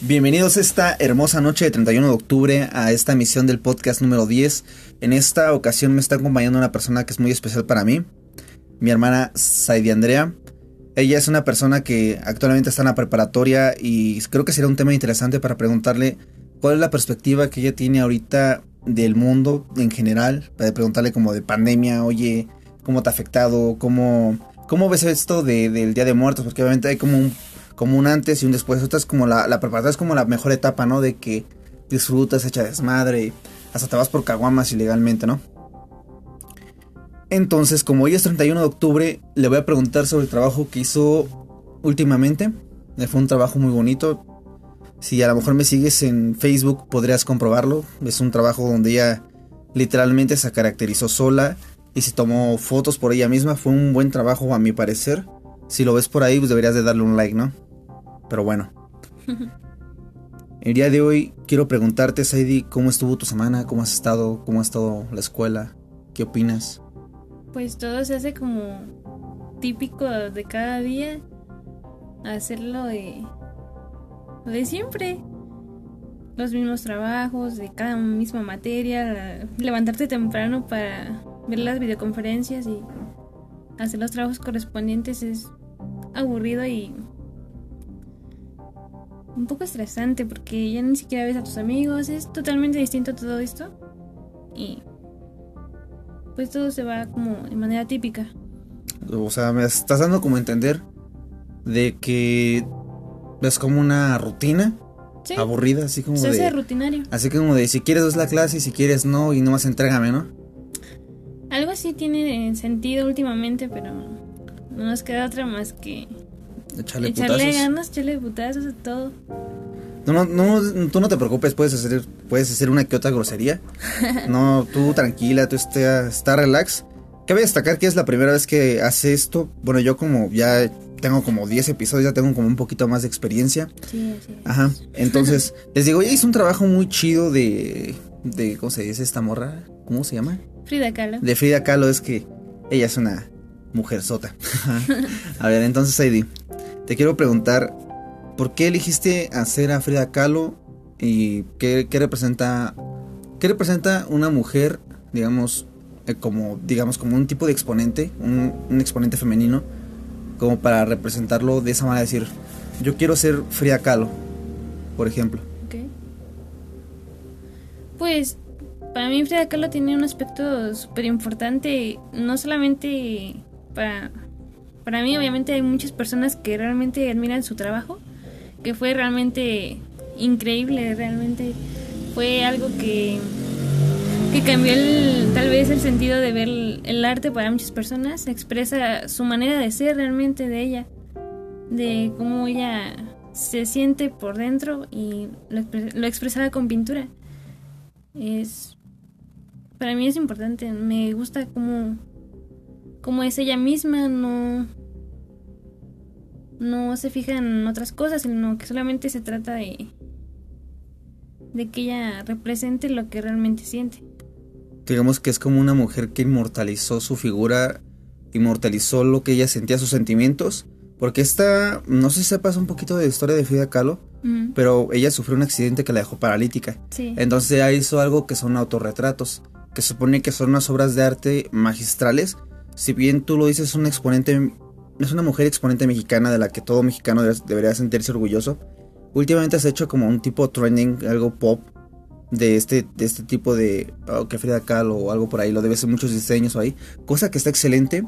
Bienvenidos esta hermosa noche de 31 de octubre a esta emisión del podcast número 10. En esta ocasión me está acompañando una persona que es muy especial para mí, mi hermana Saidi Andrea. Ella es una persona que actualmente está en la preparatoria y creo que sería un tema interesante para preguntarle cuál es la perspectiva que ella tiene ahorita del mundo en general, para preguntarle como de pandemia, oye, ¿cómo te ha afectado? ¿Cómo, cómo ves esto del Día de Muertos? Porque obviamente hay como un, como un antes y un después. Esta es como la, la preparatoria, es como la mejor etapa, ¿no? De que disfrutas, echa desmadre, hasta te vas por caguamas ilegalmente, ¿no? Entonces, como hoy es 31 de octubre, le voy a preguntar sobre el trabajo que hizo últimamente. Fue un trabajo muy bonito. Si a lo mejor me sigues en Facebook podrías comprobarlo. Es un trabajo donde ella literalmente se caracterizó sola y se tomó fotos por ella misma. Fue un buen trabajo a mi parecer. Si lo ves por ahí, pues deberías de darle un like, ¿no? Pero bueno. El día de hoy quiero preguntarte, Saidi, ¿cómo estuvo tu semana? ¿Cómo has estado? ¿Cómo ha estado la escuela? ¿Qué opinas? Pues todo se hace como típico de cada día. Hacerlo de de siempre. Los mismos trabajos, de cada misma materia, levantarte temprano para ver las videoconferencias y hacer los trabajos correspondientes es aburrido y un poco estresante porque ya ni siquiera ves a tus amigos, es totalmente distinto a todo esto y pues todo se va como de manera típica. O sea, me estás dando como entender de que es como una rutina aburrida, así como Se de. hace rutinario. Así como de si quieres es la clase y si quieres no, y nomás entrégame, ¿no? Algo así tiene sentido últimamente, pero no nos queda otra más que Echarle, echarle ganas, echarle putazos a todo. No, no, no, tú no te preocupes, puedes hacer, puedes hacer una que otra grosería. No, tú tranquila, tú está, está relax. Cabe destacar que es la primera vez que hace esto. Bueno, yo como ya tengo como 10 episodios, ya tengo como un poquito más de experiencia. Sí, sí. Ajá. Entonces, les digo, ella hizo un trabajo muy chido de, de. ¿Cómo se dice esta morra? ¿Cómo se llama? Frida Kahlo. De Frida Kahlo es que ella es una mujer sota. a ver, entonces, Heidi, te quiero preguntar, ¿por qué elegiste hacer a Frida Kahlo y qué, representa. ¿Qué representa una mujer, digamos, eh, como, digamos, como un tipo de exponente, un, exponente femenino? como para representarlo de esa manera, decir, yo quiero ser Frida Kahlo, por ejemplo. Ok. Pues para mí Frida Kahlo tiene un aspecto súper importante, no solamente para, para mí, obviamente hay muchas personas que realmente admiran su trabajo, que fue realmente increíble, realmente fue algo que que cambió el, tal vez el sentido de ver el, arte para muchas personas, expresa su manera de ser realmente de ella, de cómo ella se siente por dentro y lo, lo expresaba con pintura. Es para mí es importante, me gusta cómo, cómo es ella misma, no no se fija en otras cosas, sino que solamente se trata de de que ella represente lo que realmente siente digamos que es como una mujer que inmortalizó su figura, inmortalizó lo que ella sentía, sus sentimientos. Porque esta, no sé si sepas un poquito de la historia de Frida Kahlo, pero ella sufrió un accidente que la dejó paralítica. Sí. Entonces ella hizo algo que son autorretratos, que supone que son unas obras de arte magistrales. Si bien tú lo dices, es exponente, es una mujer exponente mexicana de la que todo mexicano debe- debería sentirse orgulloso. Últimamente se ha hecho como un tipo trending, algo pop, de este, de este tipo de oh, que Frida Kahlo o algo por ahí, lo debe ser muchos diseños ahí, cosa que está excelente.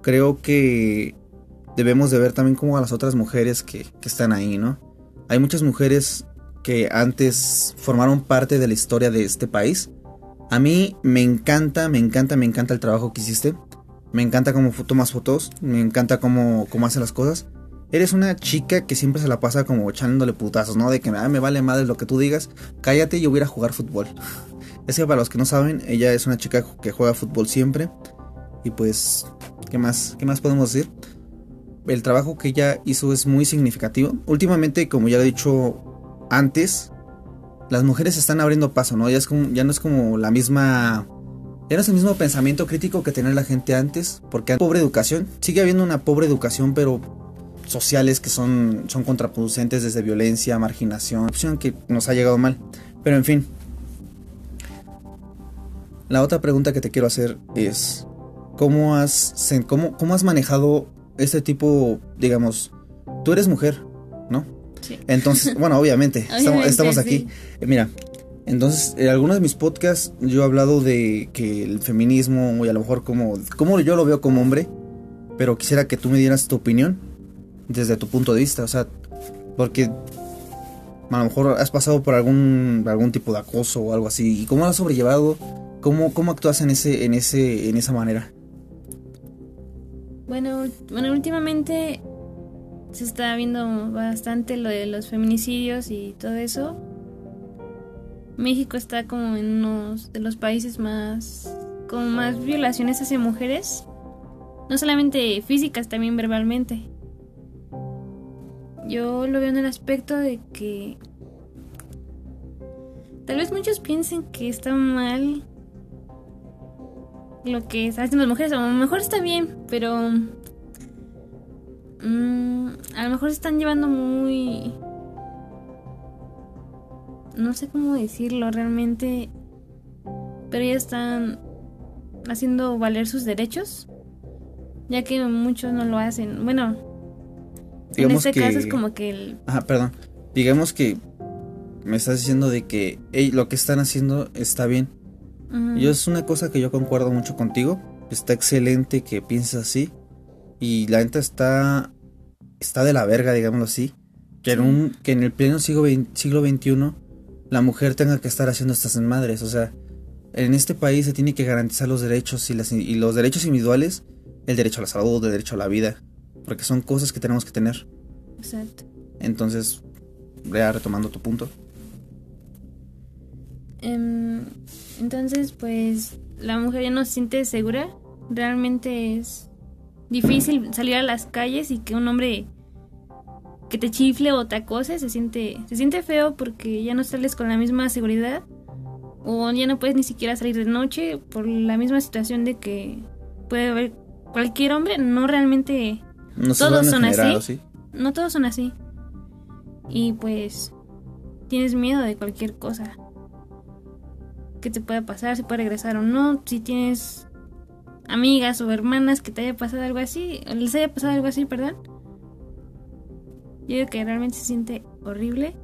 Creo que debemos de ver también como a las otras mujeres que, que están ahí, ¿no? Hay muchas mujeres que antes formaron parte de la historia de este país. A mí me encanta, me encanta, me encanta el trabajo que hiciste. Me encanta cómo tomas fotos, me encanta cómo, cómo hace las cosas. Eres una chica que siempre se la pasa como echándole putazos, ¿no? De que "Ah, me vale madre lo que tú digas, cállate y yo voy a jugar fútbol. Es que para los que no saben, ella es una chica que juega fútbol siempre. Y pues, ¿qué más? ¿Qué más podemos decir? El trabajo que ella hizo es muy significativo. Últimamente, como ya lo he dicho antes, las mujeres están abriendo paso, ¿no? Ya, es como, ya no es como la misma... Ya no es el mismo pensamiento crítico que tenía la gente antes, porque pobre educación, sigue habiendo una pobre educación, pero sociales que son, son contraproducentes desde violencia, marginación, opción que nos ha llegado mal. Pero en fin. La otra pregunta que te quiero hacer es, ¿cómo has, cómo, cómo has manejado este tipo, digamos, tú eres mujer, ¿no? Sí. Entonces, bueno, obviamente, estamos, Obviamente, estamos aquí. sí. Mira, entonces, en algunos de mis podcasts yo he hablado de que el feminismo, y a lo mejor como, como yo lo veo como hombre, pero quisiera que tú me dieras tu opinión desde tu punto de vista, o sea, porque a lo mejor has pasado por algún, algún tipo de acoso o algo así, cómo lo has sobrellevado, cómo, cómo actúas en ese, en ese, en esa manera. Bueno, bueno, últimamente se está viendo bastante lo de los feminicidios y todo eso. México está como en uno de los países más con más violaciones hacia mujeres, no solamente físicas, también verbalmente. Yo lo veo en el aspecto de que tal vez muchos piensen que está mal lo que hacen las mujeres, a lo mejor está bien, pero mm, a lo mejor se están llevando muy no sé cómo decirlo realmente, pero ya están haciendo valer sus derechos, ya que muchos no lo hacen. Bueno, en Digamos este que- caso es como que el Ajá, perdón. Digamos que me estás diciendo de que lo que están haciendo está bien. ujú, Yo es una cosa que yo concuerdo mucho contigo. Está excelente que pienses así. Y la neta está. Está de la verga, digámoslo así. Que en, un, que en el pleno siglo, siglo XXI la mujer tenga que estar haciendo estas madres. O sea, en este país se tiene que garantizar los derechos y, las, y los derechos individuales. El derecho a la salud, el derecho a la vida. Porque son cosas que tenemos que tener. exacto. Entonces, ya retomando tu punto. Em, entonces, pues la mujer ya no se siente segura. Realmente es difícil salir a las calles y que un hombre que te chifle o te acose se siente se siente feo porque ya no sales con la misma seguridad o ya no puedes ni siquiera salir de noche por la misma situación de que puede haber cualquier hombre, no realmente No Todos son así. ¿sí? no todos son así. Y pues tienes miedo de cualquier cosa que te pueda pasar, si puede regresar o no, si tienes amigas o hermanas que te haya pasado algo así, les haya pasado algo así, perdón. Yo digo que realmente se siente horrible.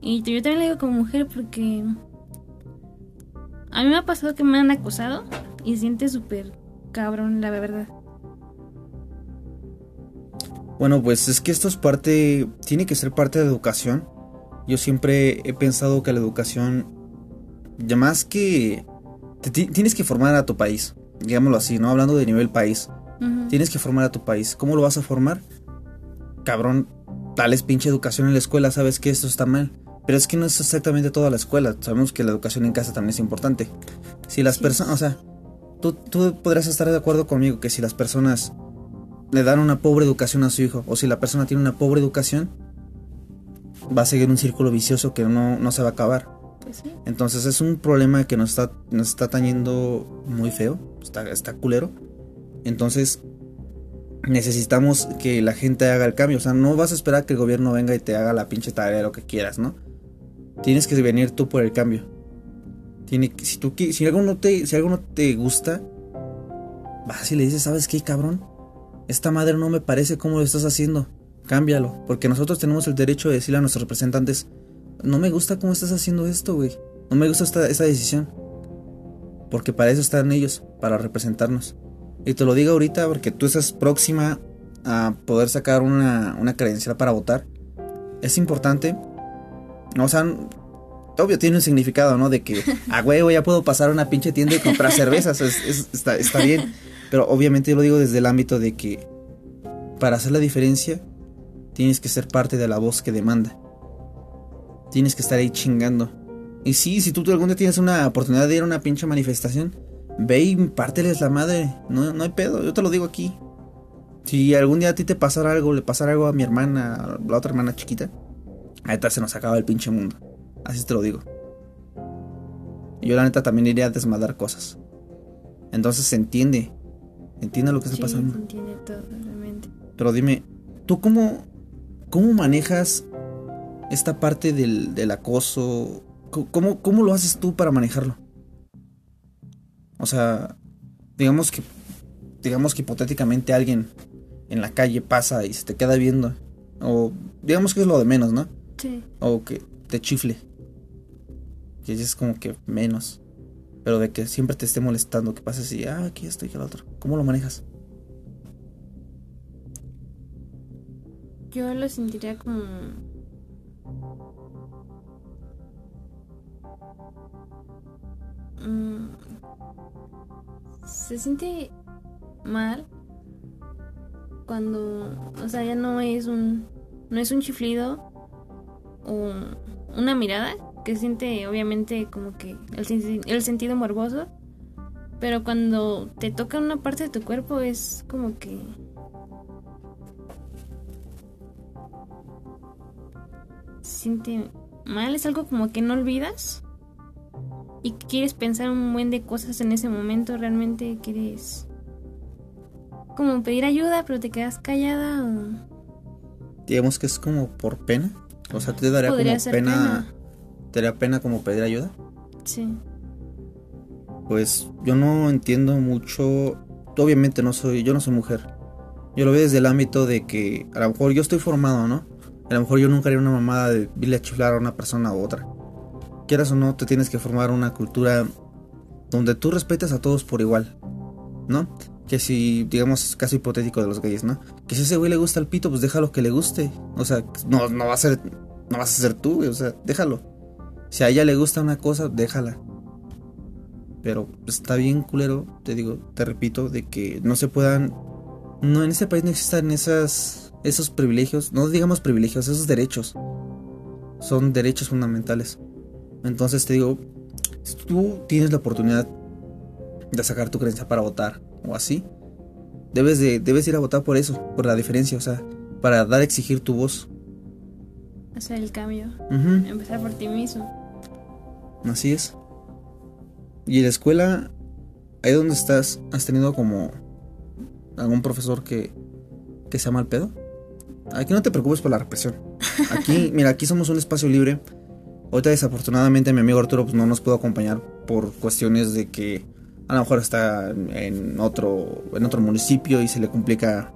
Y yo también lo digo como mujer porque a mí me ha pasado que me han acosado y se siente súper cabrón, la verdad. Bueno, pues es que esto es parte, tiene que ser parte de la educación. Yo siempre he pensado que la educación, ya más que, te ti- tienes que formar a tu país, digámoslo así, ¿no? Hablando de nivel país, tienes que formar a tu país. ¿Cómo lo vas a formar? Cabrón, dales pinche educación en la escuela, sabes que esto está mal. Pero es que no es exactamente toda la escuela, sabemos que la educación en casa también es importante. Si las Sí. personas, o sea, tú, tú podrás estar de acuerdo conmigo que si las personas le dan una pobre educación a su hijo, o si la persona tiene una pobre educación, va a seguir un círculo vicioso que no, no se va a acabar. Pues sí. Entonces es un problema que nos está, nos está tañendo muy feo, está, está culero. Entonces necesitamos que la gente haga el cambio. O sea, no vas a esperar que el gobierno venga y te haga la pinche tarea, lo que quieras, ¿no? Tienes que venir tú por el cambio. Tiene que- si, algo no te, si algo no te gusta, vas y le dices, ¿sabes qué, cabrón? Esta madre no me parece cómo lo estás haciendo. Cámbialo. Porque nosotros tenemos el derecho de decirle a nuestros representantes, no me gusta cómo estás haciendo esto, güey. No me gusta esta, esta decisión. Porque para eso están ellos, para representarnos. Y te lo digo ahorita porque tú estás próxima a poder sacar una, una credencial para votar. Es importante. O sea, obvio tiene un significado, ¿no? De que, a huevo, ya puedo pasar a una pinche tienda y comprar cervezas. es- es- está, está bien. Pero obviamente yo lo digo desde el ámbito de que para hacer la diferencia tienes que ser parte de la voz que demanda. Tienes que estar ahí chingando. Y sí, si tú algún día tienes una oportunidad de ir a una pinche manifestación, ve y párteles la madre. No, no hay pedo, yo te lo digo aquí. Si algún día a ti te pasara algo, le pasara algo a mi hermana, a la otra hermana chiquita, ahorita se nos acaba el pinche mundo. Así te lo digo. Y yo la neta también iría a desmadrar cosas. Entonces se entiende. Entiende lo que está Sí, pasando. se entiende todo, realmente. Pero dime, ¿tú cómo, cómo manejas esta parte del, del acoso? ¿Cómo, ¿Cómo lo haces tú para manejarlo? O sea, digamos que, digamos que hipotéticamente alguien en la calle pasa y se te queda viendo. O digamos que es lo de menos, ¿no? Sí. O que te chifle. Que es como que menos. Pero de que siempre te esté molestando, que pases y, ah, aquí estoy, que el otro. ¿Cómo lo manejas? Yo lo sentiría como... Se siente mal cuando, o sea, ya no es un, no es un chiflido o una mirada que siente obviamente como que el, el sentido morboso, pero cuando te toca una parte de tu cuerpo es como que siente mal, es algo como que no olvidas y quieres pensar un buen de cosas en ese momento, realmente quieres como pedir ayuda, pero te quedas callada o... Digamos que es como por pena. O sea, te daría como pena, pena. ¿Te daría pena como pedir ayuda? Sí. Pues yo no entiendo mucho. Obviamente no soy, yo no soy mujer. Yo lo veo desde el ámbito de que a lo mejor yo estoy formado, ¿no? A lo mejor yo nunca haría una mamada de irle a chiflar a una persona u otra. Quieras o no, te tienes que formar una cultura donde tú respetas a todos por igual, ¿no? que si, digamos, caso hipotético de los gays, ¿no? Que si ese güey le gusta el pito, pues déjalo que le guste. O sea, no, no va a ser, no vas a ser tú, o sea, déjalo. Si a ella le gusta una cosa, déjala. Pero está bien culero, te digo, te repito, de que no se puedan, no en ese país no existan esas, esos privilegios, no digamos privilegios, esos derechos. Son derechos fundamentales. Entonces te digo, si tú tienes la oportunidad de sacar tu creencia para votar, o así, debes, de, debes ir a votar por eso, por la diferencia, o sea, para dar a exigir tu voz. Hacer el cambio. Empezar por ti mismo. Así es. Y en la escuela, ahí donde estás, ¿has tenido como algún profesor que, que sea mal pedo? Aquí no te preocupes por la represión. Aquí, mira, aquí somos un espacio libre. Ahorita desafortunadamente mi amigo Arturo pues, no nos pudo acompañar por cuestiones de que a lo mejor está en otro en otro municipio y se le complica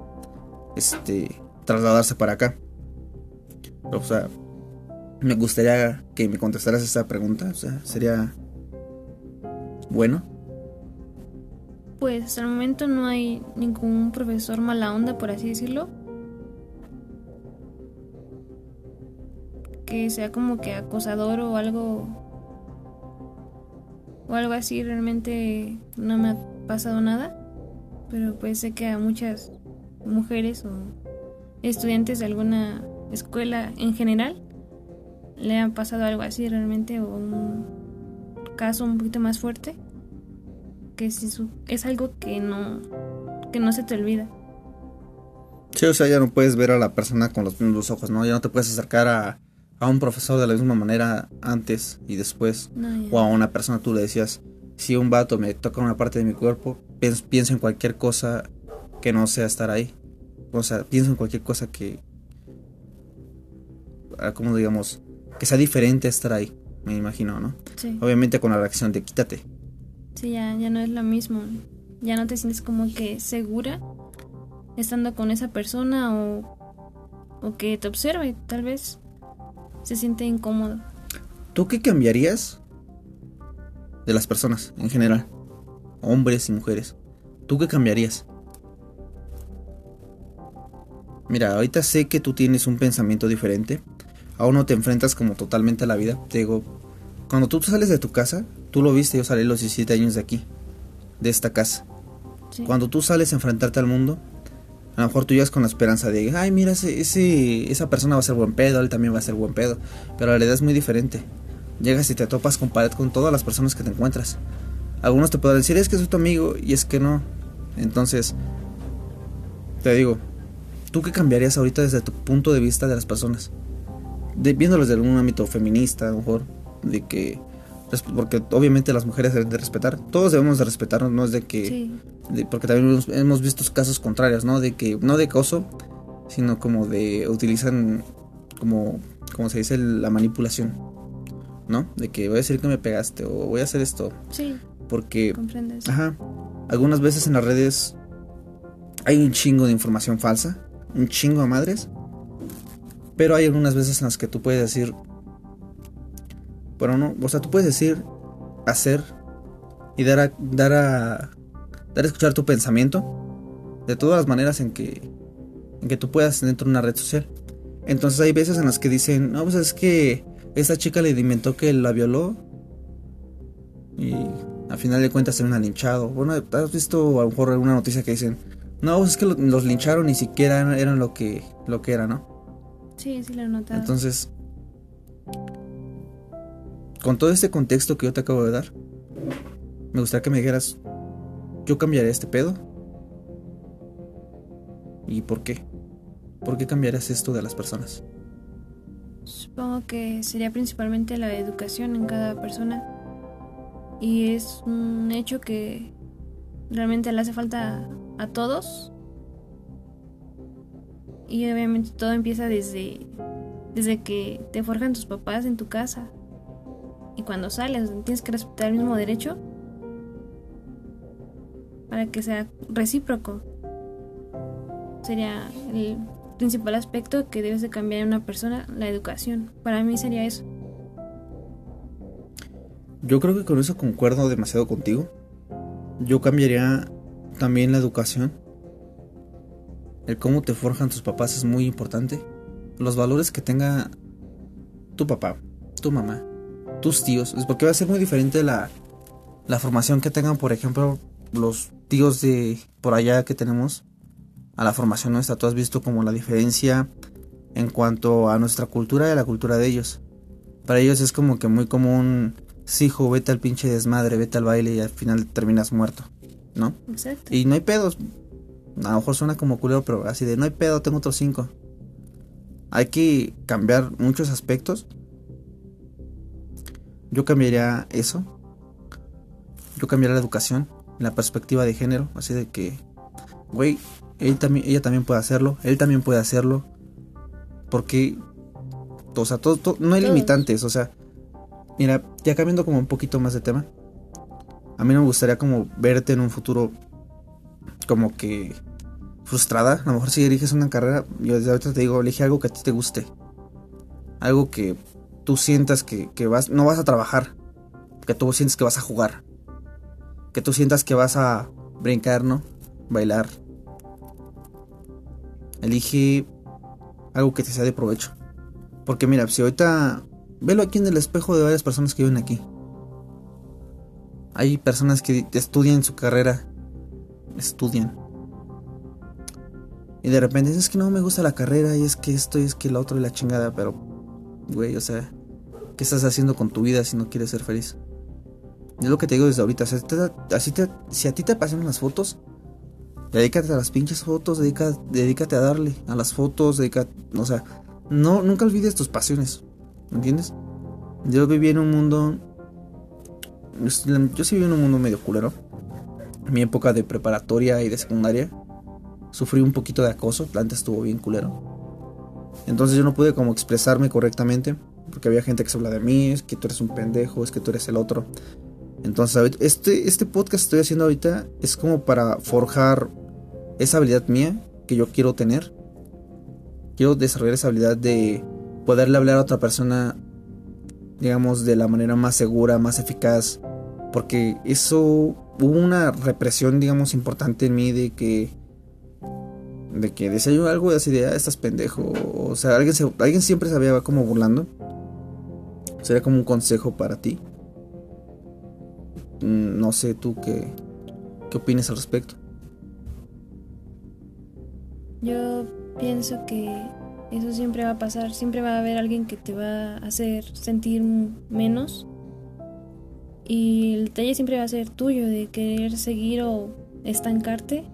este trasladarse para acá. o sea, me gustaría que me contestaras esa pregunta, o sea, sería bueno. Pues hasta el momento no hay ningún profesor mala onda, por así decirlo. Que sea como que acosador o algo o algo así, realmente no me ha pasado nada, pero pues sé que a muchas mujeres o estudiantes de alguna escuela en general le han pasado algo así realmente o un caso un poquito más fuerte que es, es algo que no que no se te olvida. Sí, o sea, ya no puedes ver a la persona con los mismos ojos, ¿no? Ya no te puedes acercar a, a un profesor de la misma manera antes y después. o a una persona tú le decías, si un vato me toca una parte de mi cuerpo, pienso, en cualquier cosa que no sea estar ahí. O sea, pienso en cualquier cosa que, ah, como digamos, que sea diferente a estar ahí, me imagino, ¿no? Sí. Obviamente con la reacción de quítate. Sí, ya, ya no es lo mismo. Ya no te sientes como que segura estando con esa persona o, o que te observe, tal vez se siente incómodo. ¿Tú qué cambiarías de las personas en general? Hombres y mujeres. ¿Tú qué cambiarías? Mira, ahorita sé que tú tienes un pensamiento diferente. Aún no te enfrentas como totalmente a la vida. Te digo, cuando tú sales de tu casa, tú lo viste, yo salí los 17 años de aquí, de esta casa. Cuando tú sales a enfrentarte al mundo, a lo mejor tú llegas con la esperanza de, ay, mira, ese, esa persona va a ser buen pedo, él también va a ser buen pedo. Pero la realidad es muy diferente. Llegas y te topas con pared con todas las personas que te encuentras. Algunos te pueden decir, es que soy tu amigo, y es que no. Entonces, te digo, ¿tú qué cambiarías ahorita desde tu punto de vista de las personas? De, viéndolos desde un ámbito feminista, a lo mejor, de que, porque obviamente las mujeres deben de respetar. Todos debemos de respetarnos, no es de que... porque también hemos, visto casos contrarios, ¿no? De que, no de acoso, sino como de utilizan como, como se dice, la manipulación, ¿no? De que voy a decir que me pegaste o voy a hacer esto. Sí. Porque... Comprendes. Ajá. Algunas veces en las redes hay un chingo de información falsa, un chingo a madres. Pero hay algunas veces en las que tú puedes decir, pero no, o sea, tú puedes decir, hacer y dar a, dar a, dar a escuchar tu pensamiento de todas las maneras en que, en que tú puedas dentro de una red social. Entonces hay veces en las que dicen, no, pues es que esta chica le inventó que la violó y al final de cuentas se un linchado. Bueno, has visto a lo mejor alguna noticia que dicen, no, pues es que los lincharon ni siquiera eran, lo que lo que era, ¿no? Sí, sí lo he notado. Entonces, con todo este contexto que yo te acabo de dar, me gustaría que me dijeras, yo cambiaré este pedo. ¿Y por qué? ¿Por qué cambiarías esto de las personas? Supongo que sería principalmente la educación en cada persona. Y es un hecho que realmente le hace falta a todos. Y obviamente todo empieza desde, desde que te forjan tus papás en tu casa. Y cuando sales, tienes que respetar el mismo derecho para que sea recíproco. Sería el principal aspecto que debes de cambiar en una persona, la educación. Para mí sería eso. Yo creo que con eso concuerdo demasiado contigo. Yo cambiaría también la educación. El cómo te forjan tus papás es muy importante. Los valores que tenga tu papá, tu mamá, tus tíos. Es porque va a ser muy diferente la, la formación que tengan, por ejemplo, los tíos de por allá que tenemos a la formación nuestra. Tú has visto como la diferencia en cuanto a nuestra cultura y a la cultura de ellos. Para ellos es como que muy común, sí, hijo, vete al pinche desmadre, vete al baile y al final terminas muerto, ¿no? Exacto. Y no hay pedos. A lo mejor suena como culero, pero así de no hay pedo, tengo otros cinco. Hay que cambiar muchos aspectos yo cambiaría eso. Yo cambiaría la educación, la perspectiva de género, así de que, güey, él también, ella también puede hacerlo, él también puede hacerlo. Porque, o sea, todo, no hay limitantes, o sea, mira, ya cambiando como un poquito más de tema, a mí no me gustaría como verte en un futuro como que frustrada. A lo mejor si eliges una carrera, yo desde ahorita te digo, elige algo que a ti te guste. Algo que tú sientas que, vas, no vas a trabajar, que tú sientes que vas a jugar, que tú sientas que vas a brincar, ¿no? Bailar. Elige algo que te sea de provecho. Porque mira, si ahorita velo aquí en el espejo de varias personas que viven aquí. Hay personas que estudian su carrera, estudian. Y de repente es que no me gusta la carrera y es que esto y es que lo otro y la chingada, pero güey, o sea, ¿Qué estás haciendo con tu vida si no quieres ser feliz? Es lo que te digo desde ahorita. así si a ti te pasan las fotos, dedícate a las pinches fotos, dedícate a darle a las fotos, dedícate, o sea, no, nunca olvides tus pasiones, ¿me entiendes? Yo viví en un mundo, yo sí viví en un mundo medio culero. En mi época de preparatoria y de secundaria, sufrí un poquito de acoso, antes estuvo bien culero. Entonces yo no pude como expresarme correctamente porque había gente que se habla de mí, es que tú eres un pendejo, es que tú eres el otro. Entonces, este, este podcast que estoy haciendo ahorita es como para forjar esa habilidad mía que yo quiero tener. Quiero desarrollar esa habilidad de poderle hablar a otra persona, digamos, de la manera más segura, más eficaz. Porque eso hubo una represión, digamos, importante en mí de que de que decía algo de así de ah, estás pendejo o sea alguien se, alguien siempre se había como burlando Sería como un consejo para ti. Mm, no sé tú qué, qué opinas al respecto. Yo pienso que eso siempre va a pasar. Siempre va a haber alguien que te va a hacer sentir menos. Y el detalle siempre va a ser tuyo de querer seguir o estancarte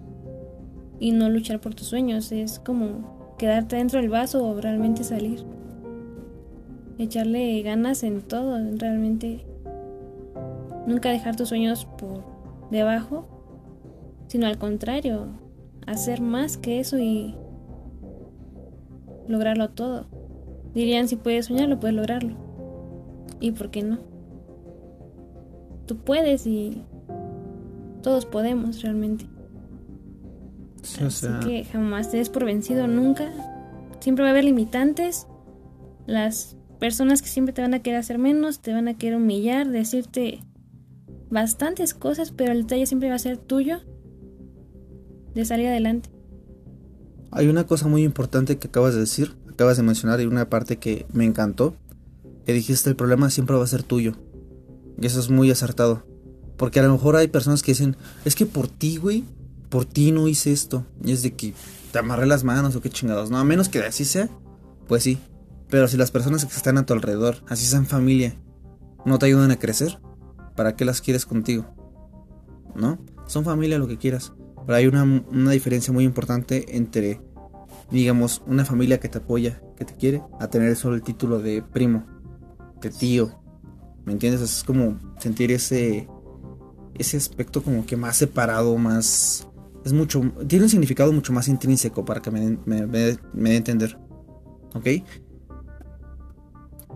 y no luchar por tus sueños. Es como quedarte dentro del vaso o realmente salir echarle ganas en todo, realmente Nunca dejar tus sueños por debajo, sino al contrario, hacer más que eso y lograrlo todo. Dirían, si puedes soñarlo, puedes lograrlo. ¿Y por qué no? Tú puedes y todos podemos realmente. Así que jamás te des por vencido, nunca. Siempre va a haber limitantes. Las personas que siempre te van a querer hacer menos, te van a querer humillar, decirte bastantes cosas, pero el detalle siempre va a ser tuyo de salir adelante. Hay una cosa muy importante que acabas de decir, acabas de mencionar y una parte que me encantó, que dijiste el problema siempre va a ser tuyo. Y eso es muy acertado. Porque a lo mejor hay personas que dicen, es que por ti, güey, por ti no hice esto. Y es de que te amarré las manos o qué chingados. No, a menos que así sea, pues sí. Pero si las personas que están a tu alrededor, así sean familia, no te ayudan a crecer, ¿para qué las quieres contigo? ¿No? Son familia lo que quieras. Pero hay una, una diferencia muy importante entre, digamos, una familia que te apoya, que te quiere, a tener solo el título de primo, de tío. ¿Me entiendes? Es como sentir ese, ese aspecto como que más separado, más... Es mucho... Tiene un significado mucho más intrínseco para que me, me, me, dé entender. ¿Ok?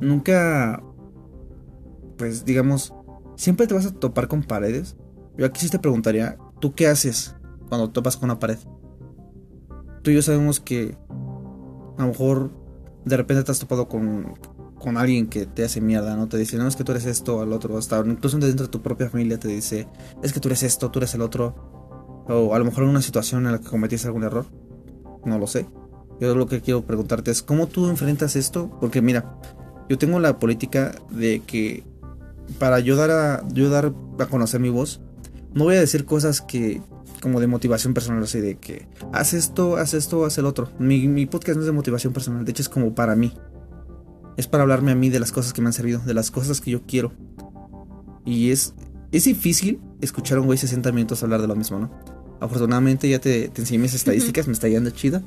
Nunca... Pues digamos... Siempre te vas a topar con paredes. Yo aquí sí te preguntaría, ¿tú qué haces cuando topas con una pared? Tú y yo sabemos que a lo mejor de repente te has topado con, con alguien que te hace mierda, ¿no? Te dice, no, es que tú eres esto, al otro, hasta incluso dentro de tu propia familia te dice, es que tú eres esto, tú eres el otro. O a lo mejor en una situación en la que cometiste algún error. No lo sé. Yo lo que quiero preguntarte es, ¿cómo tú enfrentas esto? Porque mira, yo tengo la política de que para ayudar a, ayudar a conocer mi voz, no voy a decir cosas que como de motivación personal, así de que haz esto, haz esto, haz el otro. Mi, mi podcast no es de motivación personal, de hecho es como para mí es para hablarme a mí de las cosas que me han servido, de las cosas que yo quiero. Y es, es difícil escuchar a un güey 60 minutos hablar de lo mismo, ¿no? Afortunadamente ya te, te enseñé mis estadísticas, me está yendo chida.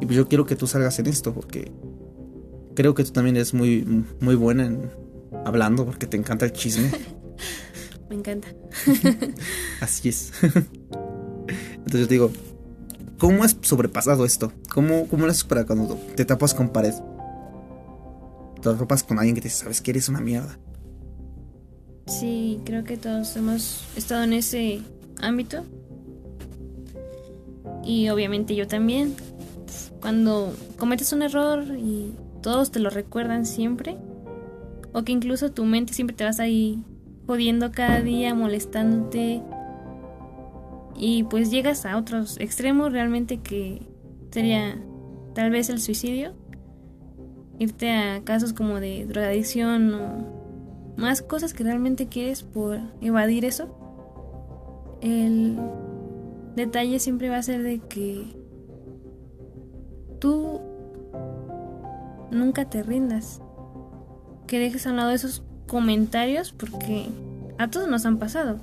Y pues yo quiero que tú salgas en esto porque creo que tú también eres muy, muy buena en hablando porque te encanta el chisme. me encanta. Así es. Entonces yo te digo, ¿cómo has sobrepasado esto? ¿Cómo, cómo lo haces para cuando te tapas con pared? te ropas con alguien que te dice, sabes que eres una mierda. Sí, creo que todos hemos estado en ese ámbito. Y obviamente yo también. Cuando cometes un error y todos te lo recuerdan siempre. O que incluso tu mente siempre te vas ahí jodiendo cada día, molestándote. Y pues llegas a otros extremos realmente que sería tal vez el suicidio irte a casos como de drogadicción o más cosas que realmente quieres por evadir eso, el detalle siempre va a ser de que tú nunca te rindas, que dejes a un lado esos comentarios porque a todos nos han pasado.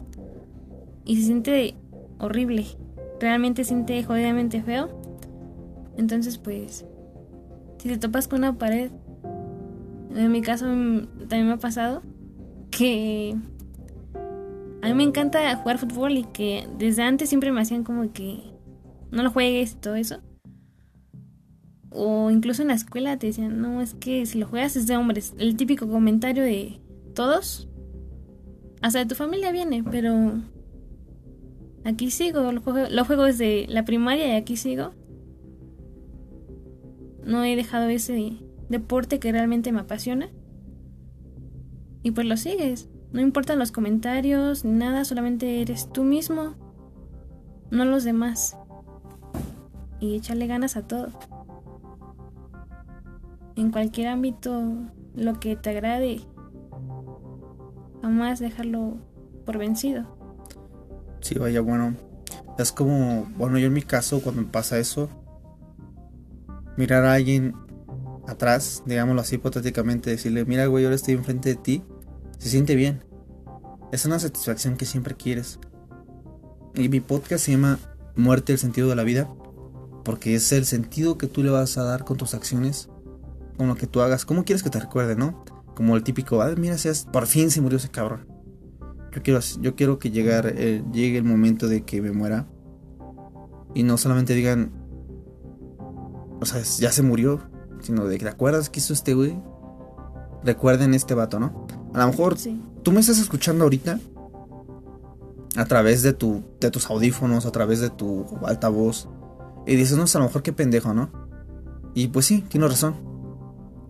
Y se siente horrible, realmente se siente jodidamente feo. Entonces pues si te topas con una pared, en mi caso también me ha pasado que a mí me encanta jugar fútbol y que desde antes siempre me hacían como que no lo juegues y todo eso. O incluso en la escuela te decían, no, es que si lo juegas es de hombres. El típico comentario de todos. Hasta de tu familia viene, pero aquí sigo, lo juego, lo juego desde la primaria y aquí sigo no he dejado ese deporte que realmente me apasiona. Y pues lo sigues. No importan los comentarios ni nada, solamente eres tú mismo, no los demás. Y échale ganas a todo. En cualquier ámbito, lo que te agrade, jamás dejarlo por vencido. Sí, vaya, bueno. Es como, bueno, yo en mi caso, cuando me pasa eso, mirar a alguien atrás, digámoslo así hipotéticamente, decirle, mira güey, ahora estoy enfrente de ti, se siente bien. Es una satisfacción que siempre quieres. Y mi podcast se llama Muerte el sentido de la vida, porque es el sentido que tú le vas a dar con tus acciones, con lo que tú hagas. ¿Cómo quieres que te recuerde, no? Como el típico, ah, mira, seas, por fin se murió ese cabrón. Yo quiero, yo quiero que llegar, eh, llegue el momento de que me muera. Y no solamente digan, o sea, ya se murió, sino de que te acuerdas que hizo este güey. Recuerden este vato, ¿no? A lo mejor tú me estás escuchando ahorita a través de, tu, de tus audífonos, a través de tu altavoz. Y dices, no, a lo mejor qué pendejo, ¿no? Y pues sí, tienes razón.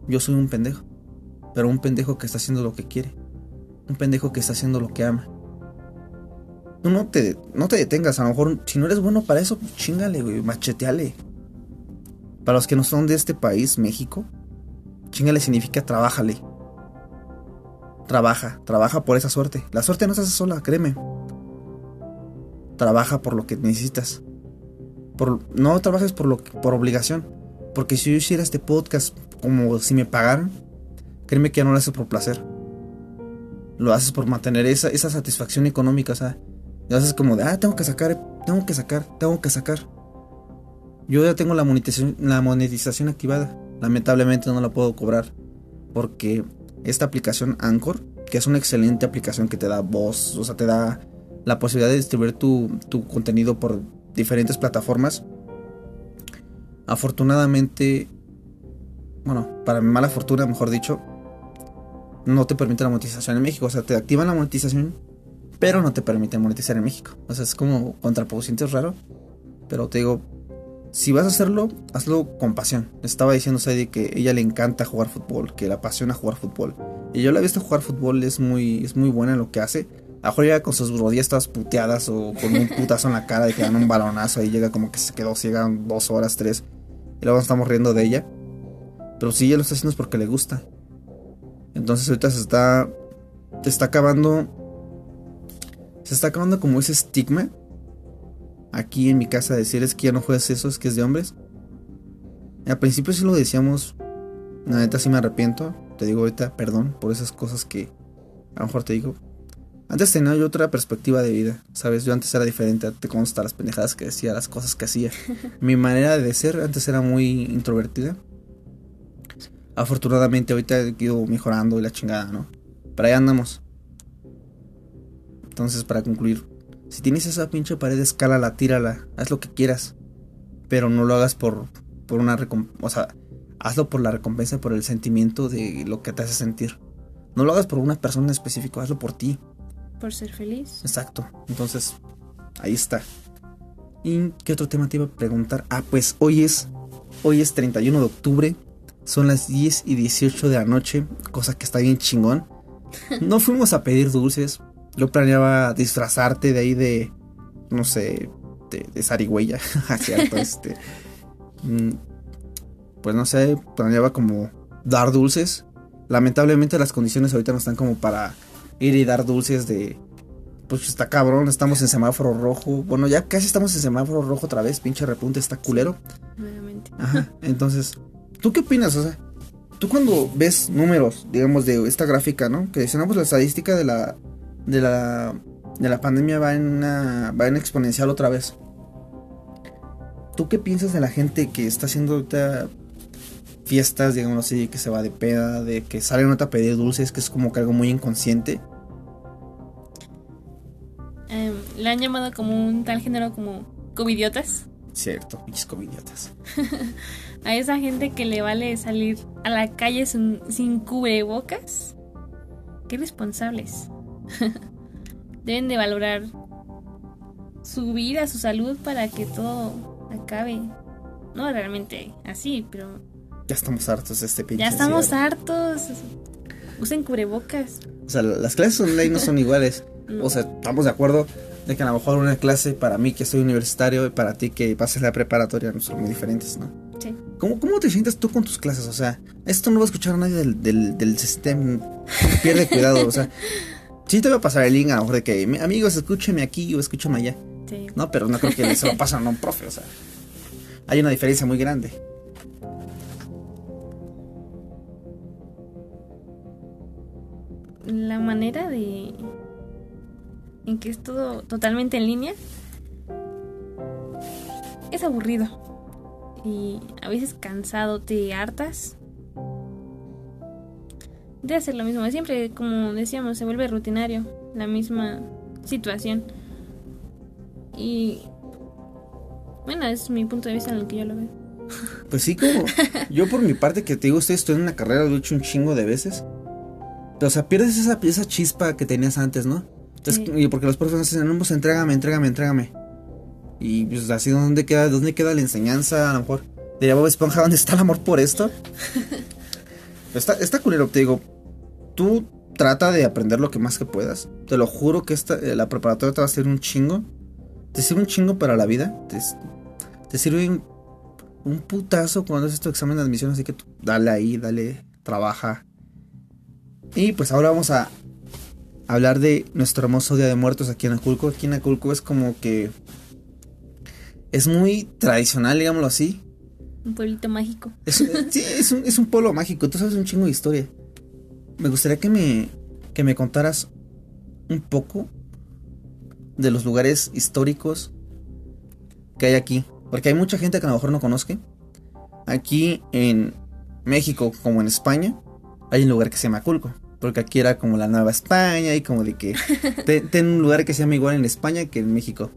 Yo soy un pendejo. Pero un pendejo que está haciendo lo que quiere. Un pendejo que está haciendo lo que ama. Tú no te, no te detengas. A lo mejor, si no eres bueno para eso, chingale, güey. Macheteale. Para los que no son de este país, México, chingale significa trabájale. Trabaja, trabaja por esa suerte. La suerte no se hace sola, créeme. Trabaja por lo que necesitas. Por, no trabajes por, lo, por obligación. Porque si yo hiciera este podcast como si me pagaran, créeme que ya no lo haces por placer. Lo haces por mantener esa, esa satisfacción económica. O sea, lo haces como de, ah, tengo que sacar, tengo que sacar, tengo que sacar. Yo ya tengo la monetización, la monetización activada. Lamentablemente no la puedo cobrar. Porque esta aplicación Anchor, que es una excelente aplicación que te da voz, o sea, te da la posibilidad de distribuir tu, tu contenido por diferentes plataformas. Afortunadamente, bueno, para mi mala fortuna, mejor dicho, no te permite la monetización en México. O sea, te activan la monetización, pero no te permite monetizar en México. O sea, es como contraproducente, es raro. Pero te digo, si vas a hacerlo, hazlo con pasión. Estaba diciendo Sadie que ella le encanta jugar fútbol, que la apasiona jugar fútbol. Y yo la he visto jugar fútbol, es muy, es muy buena en lo que hace. A mejor con sus rodillas puteadas o con un putazo en la cara de que dan un balonazo y llega como que se quedó ciega dos horas, tres. Y luego estamos riendo de ella. Pero si ella lo está haciendo es porque le gusta. Entonces ahorita se está. Se está acabando. Se está acabando como ese estigma aquí en mi casa decir es que ya no juegas eso, es que es de hombres. Al principio sí lo decíamos, la neta sí me arrepiento, te digo ahorita perdón por esas cosas que a lo mejor te digo. Antes tenía yo otra perspectiva de vida, ¿sabes? Yo antes era diferente, te consta las pendejadas que decía, las cosas que hacía. Mi manera de ser antes era muy introvertida. Afortunadamente ahorita he ido mejorando y la chingada, ¿no? Pero ahí andamos. Entonces, para concluir, si tienes esa pinche pared, escálala, tírala, haz lo que quieras. Pero no lo hagas por, por una recompensa. O sea, hazlo por la recompensa, por el sentimiento de lo que te hace sentir. No lo hagas por una persona específica, hazlo por ti. Por ser feliz. Exacto. Entonces, ahí está. ¿Y qué otro tema te iba a preguntar? Ah, pues hoy es. Hoy es 31 de octubre. Son las 10 y 18 de la noche. Cosa que está bien chingón. No fuimos a pedir dulces. Yo planeaba disfrazarte de ahí de, no sé, de, de zarigüeya, ¿cierto? este, mm, pues no sé, planeaba como dar dulces. Lamentablemente las condiciones ahorita no están como para ir y dar dulces de... Pues está cabrón, estamos en semáforo rojo. Bueno, ya casi estamos en semáforo rojo otra vez, pinche repunte, está culero. Nuevamente. Ajá, entonces, ¿tú qué opinas? O sea, tú cuando ves números, digamos, de esta gráfica, ¿no? Que dicen, la estadística de la de la, de la pandemia va en, una, va en exponencial otra vez. ¿Tú qué piensas de la gente que está haciendo ahorita fiestas, digamos así, que se va de peda, de que salen a pedir dulces, que es como que algo muy inconsciente? Eh, le han llamado como un tal género como covidiotas. Cierto, pinches covidiotas. a esa gente que le vale salir a la calle sin, sin cubrebocas. Qué responsables. Deben de valorar su vida, su salud para que todo acabe. No realmente así, pero... Ya estamos hartos de este pinche. Ya estamos hartos. Usen cubrebocas. O sea, las clases online no son iguales. O sea, estamos de acuerdo de que a lo mejor una clase para mí que soy universitario y para ti que pases la preparatoria no son muy diferentes, ¿no? Sí. ¿Cómo, ¿Cómo te sientes tú con tus clases? O sea, esto no va a escuchar a nadie del, del, del sistema. Pierde cuidado, o sea, Sí te voy a pasar el link a lo mejor de que, amigos, escúcheme aquí o escúchame allá. Sí. No, pero no creo que se lo pasen a un profe, o sea. Hay una diferencia muy grande. La manera de... en que es todo totalmente en línea es aburrido. Y a veces cansado, te hartas de hacer lo mismo de siempre, como decíamos, se vuelve rutinario. la misma situación. Y bueno, es mi punto de vista en el que yo lo veo. Pues sí, como yo por mi parte que te digo, estoy en una carrera, lo he hecho un chingo de veces. Pero, o sea, pierdes esa, esa chispa que tenías antes, ¿no? Entonces, porque los profesores dicen, no, pues entrégame, entrégame, entrégame. Y pues así, ¿dónde queda, dónde queda la enseñanza? A lo mejor, de Bob Esponja, ¿dónde está el amor por esto? está, está culero, te digo, tú trata de aprender lo que más que puedas. Te lo juro que esta, eh, la preparatoria te va a ser un chingo. Te sirve un chingo para la vida. Te, te sirve un, putazo cuando haces tu examen de admisión. Así que tú, dale ahí, dale, trabaja. Y pues ahora vamos a hablar de nuestro hermoso Día de Muertos aquí en Aculco. Aquí en Aculco es como que es muy tradicional, digámoslo así. Un pueblito mágico. Es, sí, es un, es un pueblo mágico. Tú sabes un chingo de historia. Me gustaría que me, que me contaras un poco de los lugares históricos que hay aquí. Porque hay mucha gente que a lo mejor no conozca. Aquí en México, como en España, hay un lugar que se llama Culco. Porque aquí era como la Nueva España y como de que ten, un lugar que se llama igual en España que en México.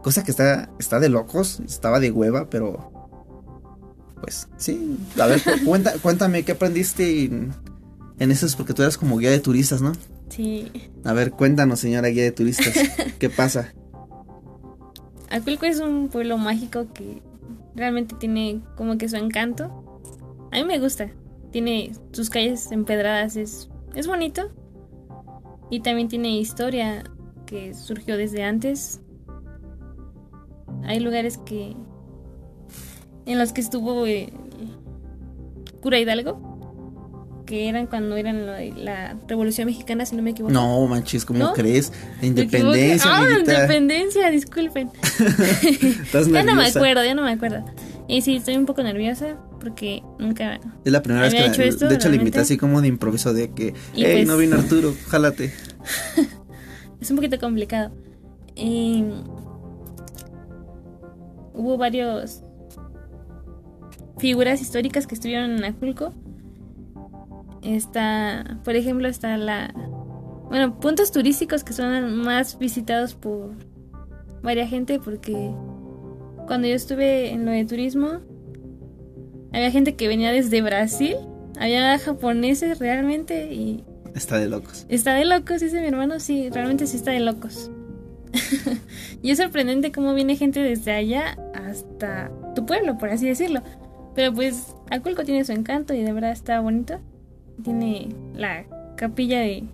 Cosa que está, está de locos, estaba de hueva, pero... Pues sí, a ver, cuéntame qué aprendiste en, en eso, porque tú eras como guía de turistas, ¿no? Sí. A ver, cuéntanos, señora guía de turistas, ¿qué pasa? Aculco es un pueblo mágico que realmente tiene como que su encanto. A mí me gusta. Tiene sus calles empedradas, es, es bonito. Y también tiene historia que surgió desde antes. Hay lugares que en los que estuvo el cura Hidalgo que eran cuando eran la Revolución Mexicana, si no me equivoco. No, manches, ¿cómo crees? La independencia. Ah, independencia, disculpen. ya no me acuerdo, ya no me acuerdo. Y sí, estoy un poco nerviosa porque nunca. Es la primera vez que. Hecho esto, de hecho, le invité así como de improviso de que. ¡Ey, pues no vino Arturo! ¡Jálate! es un poquito complicado. hubo varios figuras históricas que estuvieron en Aculco Está, por ejemplo, está la... Bueno, puntos turísticos que son más visitados por varias gente porque cuando yo estuve en lo de turismo, había gente que venía desde Brasil, había japoneses realmente y... Está de locos. Está de locos, dice mi hermano, sí, realmente sí está de locos. y es sorprendente cómo viene gente desde allá hasta tu pueblo, por así decirlo. Pero pues Aculco tiene su encanto y de verdad está bonito tiene la capilla de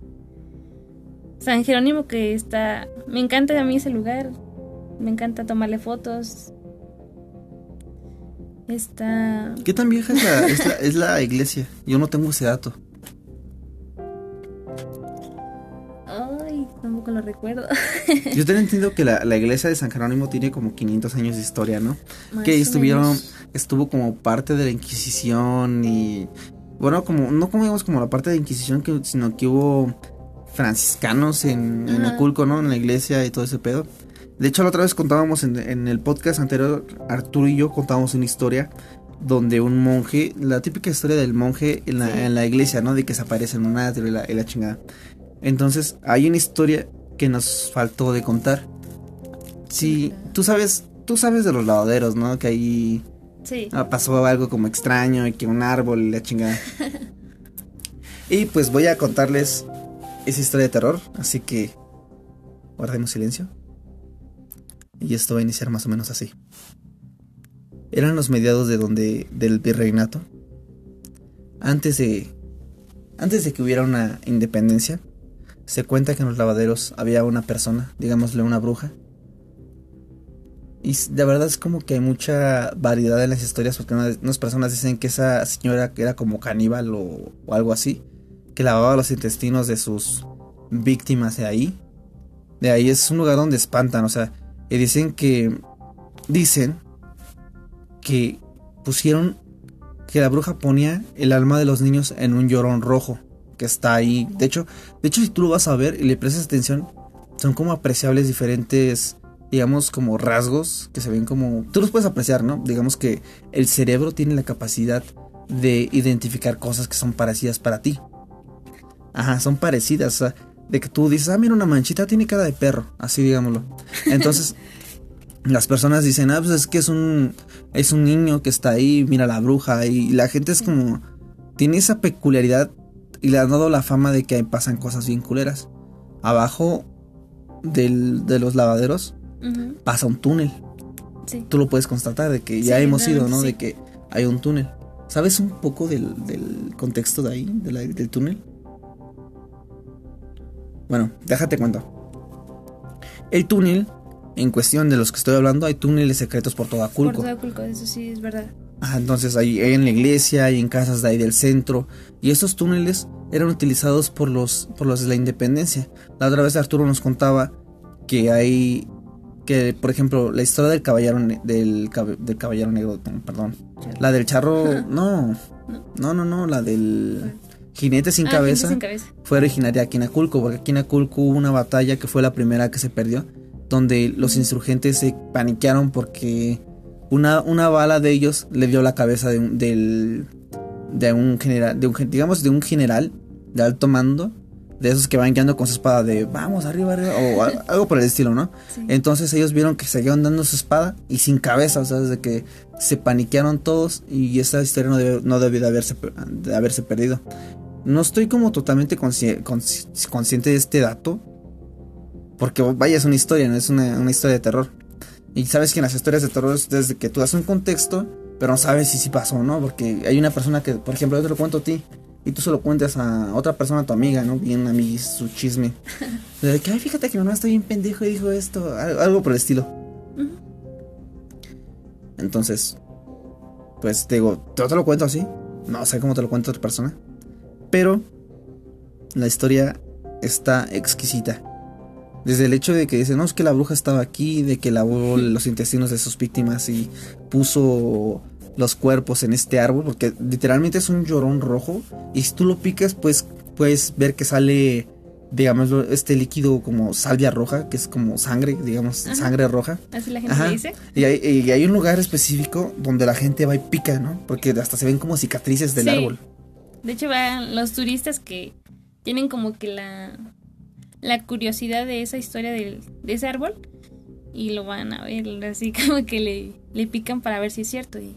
San Jerónimo que está... Me encanta a mí ese lugar. Me encanta tomarle fotos. Está... ¿Qué tan vieja es la, es la, iglesia? Yo no tengo ese dato. Tampoco lo recuerdo. Yo tengo entendido que la, iglesia de San Jerónimo tiene como 500 años de historia, ¿no? que estuvieron, estuvo como parte de la Inquisición y bueno, como, no como digamos como la parte de Inquisición, que, sino que hubo franciscanos en, en Aculco, ¿no? En la iglesia y todo ese pedo. De hecho, la otra vez contábamos en, el podcast anterior, Arturo y yo contábamos una historia donde un monje, la típica historia del monje en la, en la iglesia, ¿no? De que se aparece en una y la, y la chingada. Entonces, hay una historia que nos faltó de contar. Sí, tú sabes, tú sabes de los lavaderos, ¿no? Que ahí Sí. Ah, pasó algo como extraño y que un árbol y la chingada. y pues voy a contarles esa historia de terror, así que guardemos silencio. Y esto va a iniciar más o menos así. Eran los mediados de donde del virreinato. Antes de antes de que hubiera una independencia, se cuenta que en los lavaderos había una persona, digámosle una bruja, y de verdad es como que hay mucha variedad en las historias porque unas personas dicen que esa señora era como caníbal o, algo así, que lavaba los intestinos de sus víctimas de ahí. De ahí es un lugar donde espantan, o sea, y dicen que dicen que pusieron que la bruja ponía el alma de los niños en un llorón rojo que está ahí. De hecho, de hecho si tú lo vas a ver y le prestas atención, son como apreciables diferentes digamos, como rasgos que se ven como... Tú los puedes apreciar, ¿no? Digamos que el cerebro tiene la capacidad de identificar cosas que son parecidas para ti. Ajá, son parecidas. O sea, de que tú dices, ah, mira, una manchita tiene cara de perro, así digámoslo. Entonces, las personas dicen, ah, pues es que es un, es un niño que está ahí, mira la bruja, y la gente es como, tiene esa peculiaridad y le han dado la fama de que ahí pasan cosas bien culeras. Abajo del, de los lavaderos pasa un túnel. Sí. Tú lo puedes constatar de que ya hemos ido, ¿no? De que hay un túnel. ¿Sabes un poco del, del contexto de ahí, del túnel? Bueno, déjate cuento. El túnel, en cuestión de los que estoy hablando, hay túneles secretos por toda Culco. Por toda Culco, eso sí es verdad. Ah, entonces hay, en la iglesia, hay en casas de ahí del centro. Y esos túneles eran utilizados por los, por los de la independencia. La otra vez Arturo nos contaba que hay que por ejemplo la historia del caballero del, del caballero negro perdón la del charro no no no no la del jinete sin, ah, cabeza, sin cabeza, fue originaria aquí en Aculco porque aquí en Aculco hubo una batalla que fue la primera que se perdió donde los insurgentes se paniquearon porque una, una bala de ellos le dio la cabeza de un, del, de un general, de un, digamos de un general de alto mando, de esos que van guiando con su espada de vamos arriba, arriba, o algo por el estilo, ¿no? Entonces ellos vieron que seguían dando su espada y sin cabeza, o sea, desde que se paniquearon todos y esa historia no, no debió de haberse, de haberse perdido. No estoy como totalmente consciente de este dato, porque vaya, es una historia, no es una, una historia de terror. Y sabes que en las historias de terror es desde que tú das un contexto, pero no sabes si sí pasó o no, porque hay una persona que, por ejemplo, yo te lo cuento a ti y tú se lo cuentas a otra persona, a tu amiga, ¿no? Bien mí su chisme. De que, ay, fíjate que mi mamá está bien pendejo y dijo esto, algo por el estilo. Entonces, pues te digo, yo te lo cuento así, no sé cómo te lo cuento a otra persona, pero la historia está exquisita. Desde el hecho de que dicen, no, es que la bruja estaba aquí, de que lavó los intestinos de sus víctimas y puso los cuerpos en este árbol, porque literalmente es un llorón rojo. Y si tú lo picas, pues puedes ver que sale, digamos, este líquido como salvia roja, que es como sangre, digamos, sangre roja. Así la gente dice. Y hay, un lugar específico donde la gente va y pica, ¿no? Porque hasta se ven como cicatrices del árbol. De hecho, van los turistas que tienen como que la la curiosidad de esa historia de ese árbol y lo van a ver, así como que le, le pican para ver si es cierto. Y,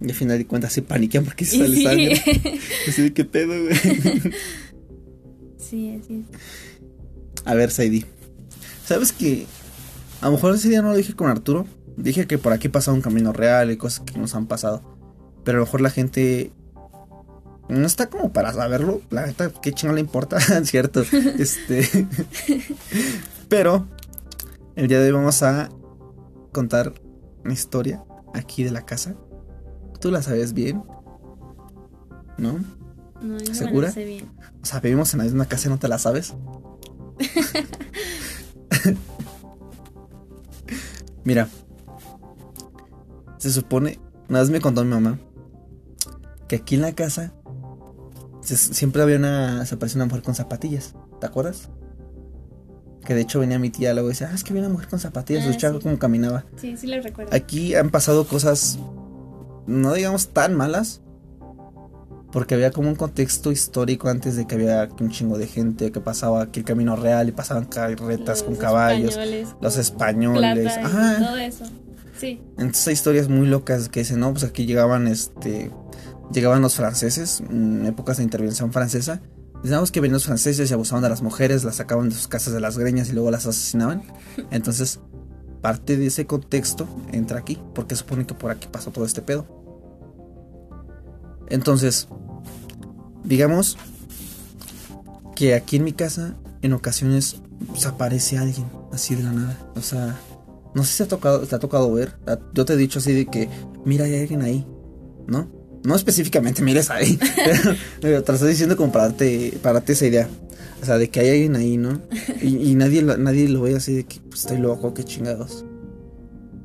al final de cuentas se paniquean porque se sale sangre. así qué pedo, güey. sí, así es. A ver, Saidi. ¿Sabes que a lo mejor ese día no lo dije con Arturo? Dije que por aquí pasaba un camino real y cosas que nos han pasado. Pero a lo mejor la gente no está como para saberlo. La neta, qué chingón le importa, ¿cierto? este. Pero el día de hoy vamos a contar una historia aquí de la casa. ¿Tú la sabes bien? ¿No? No, yo ¿Segura? No sé bien. O sea, vivimos en la misma casa y no te la sabes. Mira, se supone, una vez me contó mi mamá que aquí en la casa siempre había una. Se aparecía una mujer con zapatillas. ¿Te acuerdas? Que de hecho venía mi tía luego y decía, ah, es que había una mujer con zapatillas, ah, escuchaba cómo caminaba. Sí, sí le recuerdo. Aquí han pasado cosas, no digamos tan malas, porque había como un contexto histórico antes de que había un chingo de gente que pasaba aquí el camino real y pasaban carretas con caballos, los españoles, Ajá. todo eso. Sí. Entonces hay historias muy locas que dicen, no, pues aquí llegaban este llegaban los franceses, en épocas de intervención francesa. Decíamos que venían los franceses y abusaban de las mujeres, las sacaban de sus casas de las greñas y luego las asesinaban. Entonces, parte de ese contexto entra aquí, porque supone que por aquí pasó todo este pedo. Entonces, digamos que aquí en mi casa, en ocasiones, pues, aparece alguien así de la nada. O sea, no sé si te ha tocado, te ha tocado ver. Yo te he dicho así de que, mira, hay alguien ahí, ¿no? No específicamente mires ahí, pero, te lo estoy diciendo como para darte, para esa idea. O sea, de que hay alguien ahí, ¿no? Y, nadie, nadie lo ve así de que pues, estoy loco, qué chingados.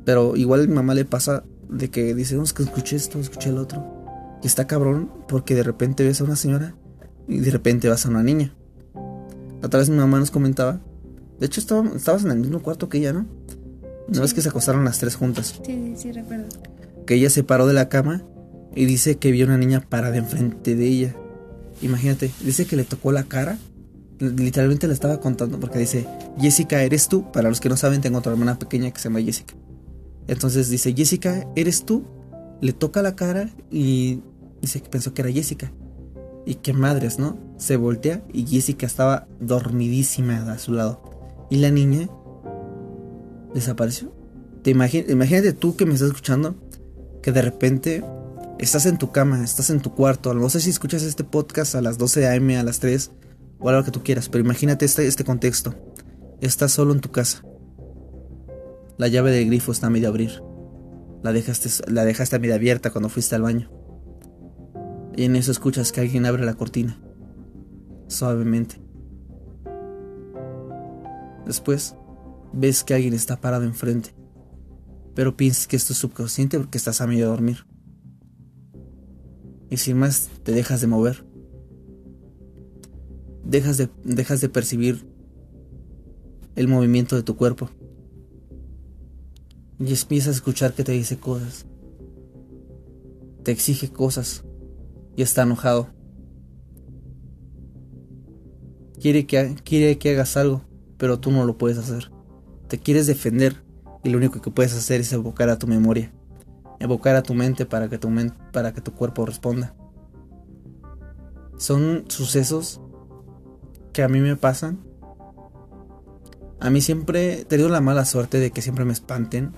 Pero igual a mi mamá le pasa de que dice, no, es que escuché esto, escuché el otro. Y está cabrón porque de repente ves a una señora y de repente vas a una niña. Otra vez mi mamá nos comentaba. De hecho, estabas en el mismo cuarto que ella, ¿no? Una vez que se acostaron las tres juntas. Sí, sí, recuerdo. Que ella se paró de la cama y dice que vio una niña parada enfrente de ella. Imagínate, dice que le tocó la cara Literalmente le estaba contando porque dice, Jessica, ¿eres tú? Para los que no saben, tengo otra hermana pequeña que se llama Jessica. Entonces dice, Jessica, ¿eres tú? Le toca la cara y dice que pensó que era Jessica. Y qué madres, ¿no? Se voltea y Jessica estaba dormidísima a su lado. Y la niña desapareció. Te imagínate tú que me estás escuchando, que de repente estás en tu cama, estás en tu cuarto. No sé si escuchas este podcast a las 12 a.m., a las 3 o a lo que tú quieras, pero imagínate este, este contexto. Estás solo en tu casa. La llave del grifo está a medio abrir. La dejaste, la dejaste a medio abierta cuando fuiste al baño. Y en eso escuchas que alguien abre la cortina. Suavemente. Después ves que alguien está parado enfrente. Pero piensas que esto es subconsciente porque estás a medio dormir. Y sin más te dejas de mover. Dejas de, dejas de percibir el movimiento de tu cuerpo. Y empiezas a escuchar que te dice cosas. Te exige cosas. Y está enojado. Quiere que, quiere que hagas algo, pero tú no lo puedes hacer. Te quieres defender y lo único que puedes hacer es evocar a tu memoria. Evocar a tu mente para que tu, para que tu cuerpo responda. Son sucesos que a mí me pasan. A mí siempre he tenido la mala suerte de que siempre me espanten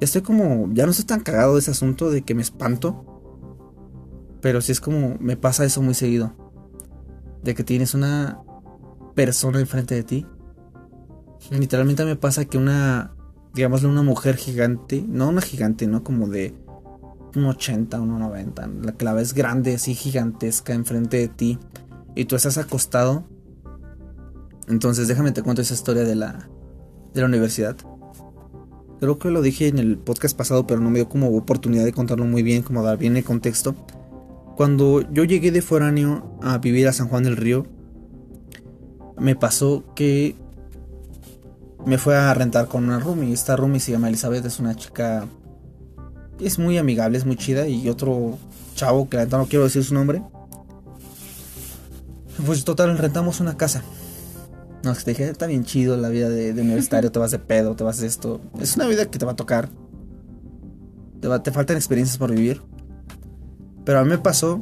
estoy como, ya no estoy tan cagado de ese asunto de que me espanto. Pero sí es como, me pasa eso muy seguido. De que tienes una persona enfrente de ti. Literalmente me pasa que una, digámosle una mujer gigante, no una gigante, no como de un 80, un 90, la que la ves grande, así gigantesca enfrente de ti. Y tú estás acostado. Entonces déjame te cuento esa historia de la, de la universidad. Creo que lo dije en el podcast pasado, pero no me dio como oportunidad de contarlo muy bien, como dar bien el contexto. Cuando yo llegué de foráneo a vivir a San Juan del Río, me pasó que me fue a rentar con una roomie. Esta roomie se llama Elizabeth, es una chica. Es muy amigable, es muy chida. Y otro chavo que no quiero decir su nombre. Pues total, rentamos una casa. No, es que te dije, está bien chido la vida de, universitario, te vas de pedo, te vas de esto. Es una vida que te va a tocar. Te, te faltan experiencias por vivir. Pero a mí me pasó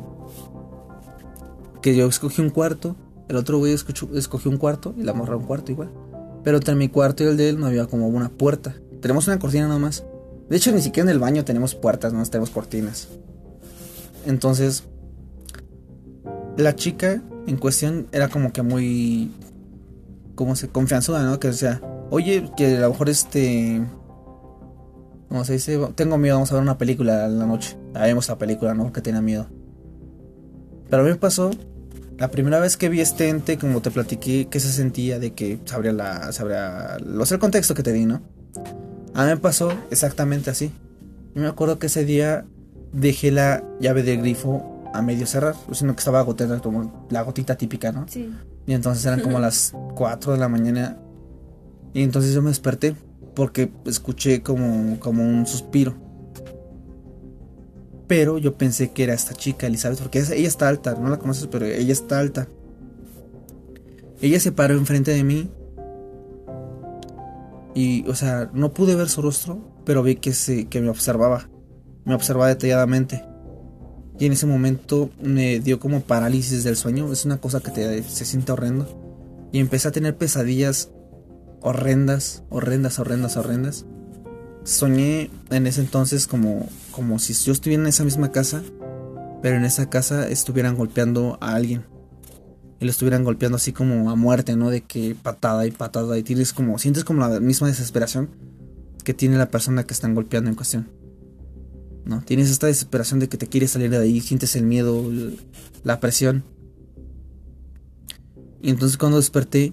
que yo escogí un cuarto, el otro güey escogió un cuarto y la morra un cuarto igual. Pero entre mi cuarto y el de él no había como una puerta. Tenemos una cortina nada más. De hecho, ni siquiera en el baño tenemos puertas, no tenemos cortinas. Entonces, la chica en cuestión era como que muy como se confianzuda, ¿no? Que sea, oye, que a lo mejor este. ¿Cómo se dice? Tengo miedo, vamos a ver una película en la noche. Ahí vemos la película, ¿no? Que tenía miedo. Pero a mí me pasó, la primera vez que vi este ente, como te platiqué, que se sentía de que sabría la. sabría. Lo sé el contexto que te di, ¿no? A mí me pasó exactamente así. Yo me acuerdo que ese día dejé la llave del grifo a medio cerrar, sino que estaba goteando como la gotita típica, ¿no? Sí. Y entonces eran como las 4 de la mañana. Y entonces yo me desperté porque escuché como, como un suspiro. Pero yo pensé que era esta chica, Elizabeth, porque ella está alta, no la conoces, pero ella está alta. Ella se paró enfrente de mí. Y, o sea, no pude ver su rostro, pero vi que, se, que me observaba. Me observaba detalladamente. Y en ese momento me dio como parálisis del sueño. Es una cosa que te, se siente horrendo. Y empecé a tener pesadillas horrendas, horrendas, horrendas, horrendas. Soñé en ese entonces como, como si yo estuviera en esa misma casa, pero en esa casa estuvieran golpeando a alguien. Y lo estuvieran golpeando así como a muerte, ¿no? De que patada y patada. Y tienes como, sientes como la misma desesperación que tiene la persona que están golpeando en cuestión. ¿no? Tienes esta desesperación de que te quieres salir de ahí, sientes el miedo, la presión. Y entonces cuando desperté,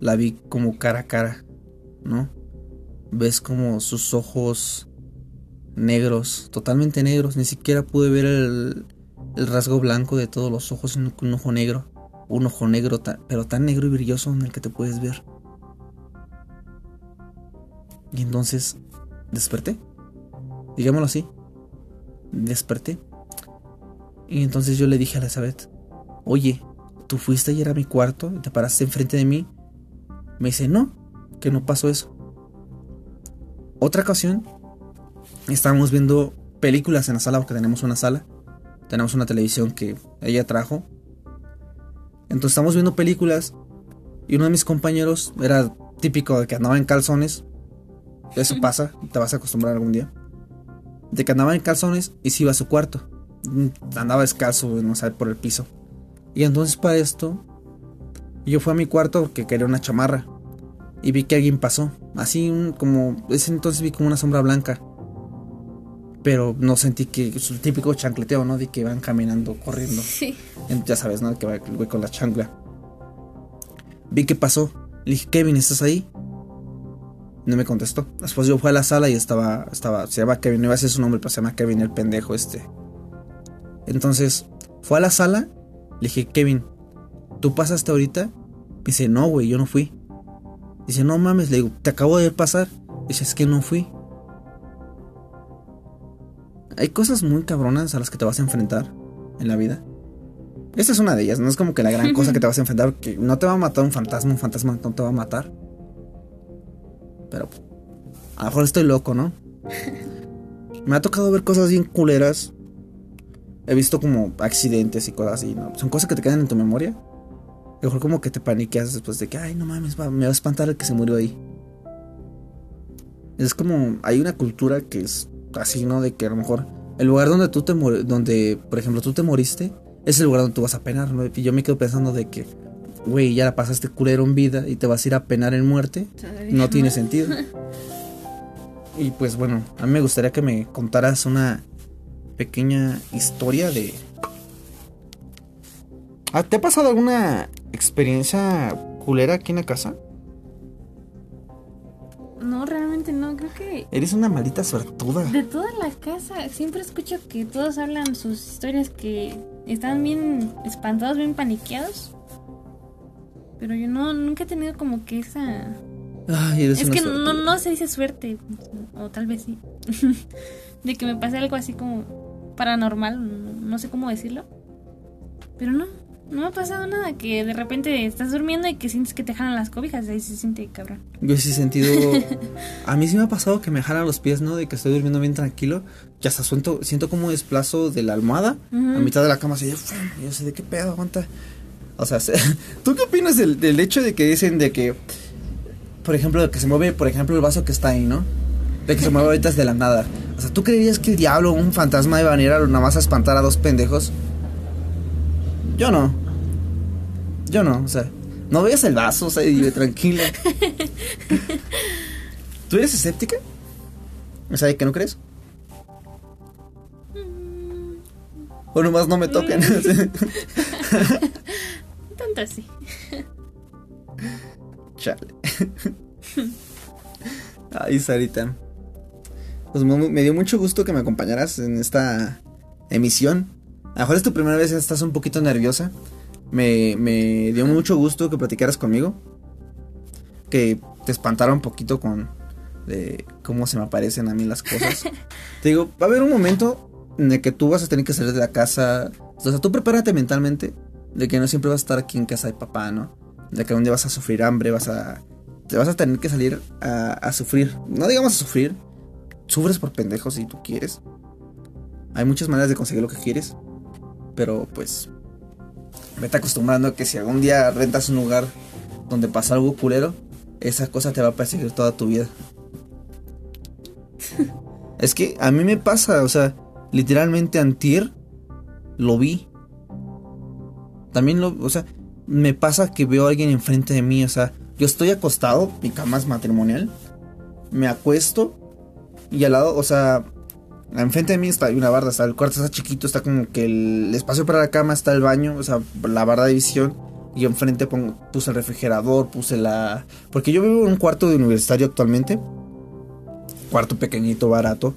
la vi como cara a cara, ¿no? Ves como sus ojos negros, totalmente negros, ni siquiera pude ver el, rasgo blanco de todos los ojos, un, un ojo negro, un ojo negro, pero tan negro y brilloso en el que te puedes ver. Y entonces desperté, digámoslo así desperté. Y entonces yo le dije a Elizabeth, oye, ¿tú fuiste ayer a mi cuarto y te paraste enfrente de mí? Me dice, no, que no pasó eso. Otra ocasión, estábamos viendo películas en la sala porque tenemos una sala. Tenemos una televisión que ella trajo. Entonces estamos viendo películas y uno de mis compañeros era típico de que andaba en calzones. Eso pasa, te vas a acostumbrar algún día. De que andaba en calzones y se iba a su cuarto. Andaba descalzo, no sé, por el piso. Y entonces para esto, yo fui a mi cuarto porque quería una chamarra. Y vi que alguien pasó. Así como, ese entonces vi como una sombra blanca. Pero no sentí que es el típico chancleteo, ¿no? De que van caminando, corriendo. Sí. Ya sabes, ¿no? Que va el güey con la chancla. Vi que pasó. Le dije, Kevin, ¿estás ahí? No me contestó. Después yo fui a la sala y estaba, estaba, se llama Kevin, no iba a decir su nombre, pero se llama Kevin el pendejo este. Entonces, fue a la sala, le dije, Kevin, ¿tú pasaste ahorita? Me dice, no, güey, yo no fui. Dice, no mames, le digo, te acabo de ver pasar. Dice, es que no fui. Hay cosas muy cabronas a las que te vas a enfrentar en la vida. Esta es una de ellas, no es como que la gran cosa que te vas a enfrentar, que no te va a matar un fantasma, un fantasma no te va a matar. Pero a lo mejor estoy loco, ¿no? Me ha tocado ver cosas bien culeras. He visto como accidentes y cosas así, ¿no? Son cosas que te quedan en tu memoria. A lo mejor como que te paniqueas después de que, ay, no mames, me va a espantar el que se murió ahí. Es como, hay una cultura que es así, ¿no? De que a lo mejor el lugar donde tú te donde, por ejemplo, tú te moriste, es el lugar donde tú vas a penar, ¿no? Y yo me quedo pensando de que, güey, ya la pasaste culero en vida y te vas a ir a penar en muerte. No tiene sentido. Y pues bueno, a mí me gustaría que me contaras una pequeña historia de... Ah, ¿Te ha pasado alguna experiencia culera aquí en la casa? No, realmente no, creo que... Eres una maldita suertuda. De toda la casa, siempre escucho que todos hablan sus historias que están bien espantados, bien paniqueados. Pero yo no, nunca he tenido como que esa... Ay, eres es una que no, no se dice suerte, o tal vez sí. de que me pase algo así como paranormal, no, no sé cómo decirlo. Pero no, no me ha pasado nada, que de repente estás durmiendo y que sientes que te jalan las cobijas, ahí se siente cabrón. Yo sí he sentido. A mí sí me ha pasado que me jalan los pies, ¿no? De que estoy durmiendo bien tranquilo. Ya hasta siento, siento como desplazo de la almohada a mitad de la cama. Así, de, y yo sé de qué pedo, aguanta. O sea, se- ¿tú qué opinas del, del hecho de que dicen de que, por ejemplo, de que se mueve, por ejemplo, el vaso que está ahí, ¿no? De que se mueve ahorita desde la nada. O sea, ¿tú creerías que el diablo o un fantasma iba a venir a nada más a espantar a dos pendejos? Yo no. Yo no, o sea, no veas el vaso, o sea, y tranquila. ¿Tú eres escéptica? O sea, ¿de que no crees? O nomás no me tocan. Tanto así. Chale. Ay, Sarita. Pues me dio mucho gusto que me acompañaras en esta emisión. A lo mejor es tu primera vez estás un poquito nerviosa. Me, me dio mucho gusto que platicaras conmigo. Que te espantara un poquito con de cómo se me aparecen a mí las cosas. te digo, va a haber un momento en el que tú vas a tener que salir de la casa. O sea, tú prepárate mentalmente de que no siempre vas a estar aquí en casa de papá, ¿no? De que un día vas a sufrir hambre, vas a. Te vas a tener que salir a, a sufrir. No digamos a sufrir. Sufres por pendejos si tú quieres. Hay muchas maneras de conseguir lo que quieres. Pero pues. Vete acostumbrando a que si algún día rentas un lugar donde pasa algo culero, esa cosa te va a perseguir toda tu vida. es que a mí me pasa, o sea, literalmente antier lo vi. También lo, o sea, me pasa que veo a alguien enfrente de mí, o sea, yo estoy acostado, mi cama es matrimonial, me acuesto y al lado, o sea, enfrente de mí está hay una barda, está el cuarto está chiquito, está como que el espacio para la cama está el baño, o sea, la barda de visión y enfrente pongo, puse el refrigerador, puse la, porque yo vivo en un cuarto de universitario actualmente, cuarto pequeñito, barato.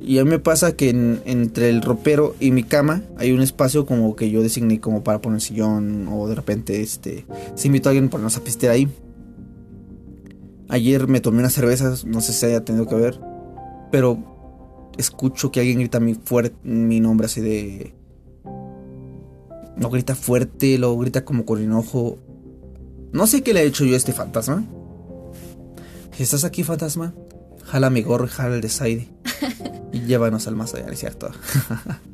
Y a mí me pasa que en- entre el ropero y mi cama hay un espacio como que yo designé como para poner sillón o de repente este si invito a alguien ponernos a pistear ahí. Ayer me tomé unas cervezas, no sé si haya tenido que ver, pero escucho que alguien grita mi fuerte mi nombre así de lo grita fuerte, lo grita como con enojo. No sé qué le he hecho yo a este fantasma. Si estás aquí, fantasma, jala mi gorro y jala el de Saide. y llévanos al más allá, ¿no es cierto?